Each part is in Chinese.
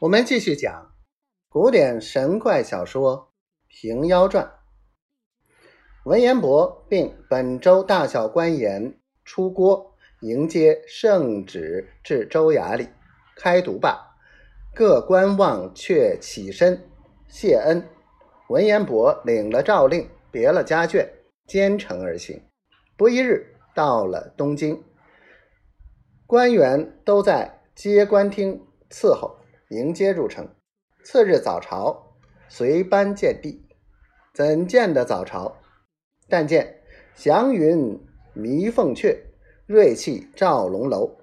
我们继续讲古典神怪小说《平妖传》。文彦博并本州大小官员出郭迎接圣旨至州衙里，开读罢，各官望却起身谢恩。文彦博领了诏令，别了家眷，兼程而行。不一日，到了东京，官员都在接官厅伺候。迎接入城。次日早朝，随班见帝。怎见得早朝？但见祥云弥凤阙，瑞气照龙楼。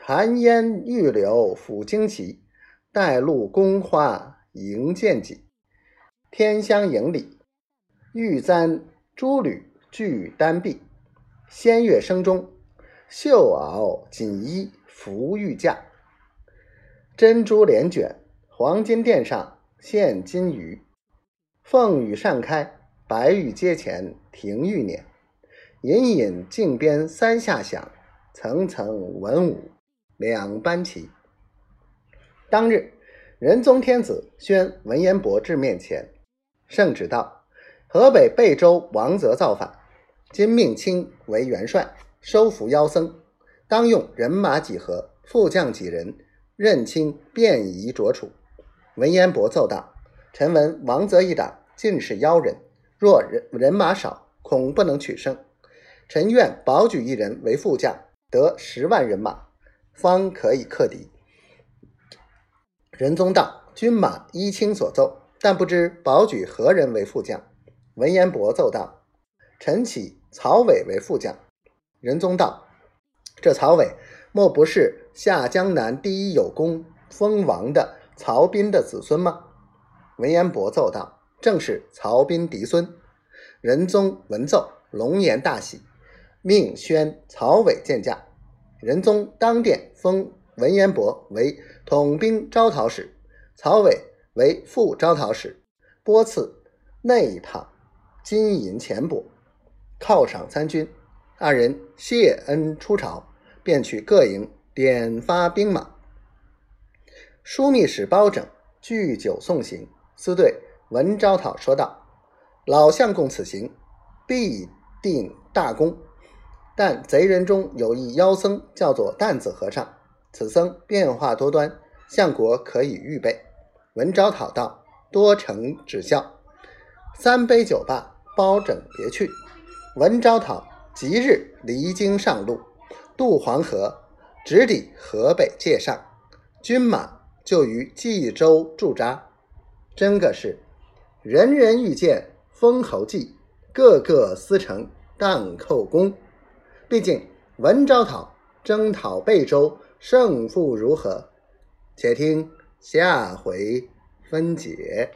寒烟玉柳抚旌旗，带露宫花迎见己。天香迎礼，玉簪珠履俱丹碧。仙乐声中，绣袄锦衣拂玉驾。珍珠帘卷，黄金殿上现金鱼。凤羽扇开，白玉阶前停玉辇。隐隐镜边三下响，层层文武两班齐。当日，仁宗天子宣文彦博至面前，圣旨道：河北贝州王泽造反，今命卿为元帅，收服妖僧，当用人马几何，副将几人。任卿便宜着处。文彦博奏道：“臣闻王泽一党尽是妖人，若人人马少，恐不能取胜。臣愿保举一人为副将，得十万人马，方可以克敌。”仁宗道：“军马依卿所奏，但不知保举何人为副将？”文彦博奏道：“臣起曹伟为副将。”仁宗道：“这曹伟。”莫不是下江南第一有功封王的曹彬的子孙吗？文彦博奏道：“正是曹彬嫡孙。”仁宗闻奏，龙颜大喜，命宣曹伟见驾。仁宗当殿封文彦博为统兵招讨使，曹伟为副招讨使，拨赐内堂金银钱帛，犒赏参军。二人谢恩出朝。便去各营点发兵马，枢密使包拯拒酒送行，私对文昭讨说道：“老相公此行必定大功，但贼人中有一妖僧，叫做担子和尚。此僧变化多端，相国可以预备。”文昭讨道：“多承指教。”三杯酒罢，包拯别去。文昭讨即日离京上路。渡黄河，直抵河北界上，军马就于冀州驻扎。真个是人人欲见封侯记，个个思成荡寇功。毕竟文昭讨征讨贝州，胜负如何？且听下回分解。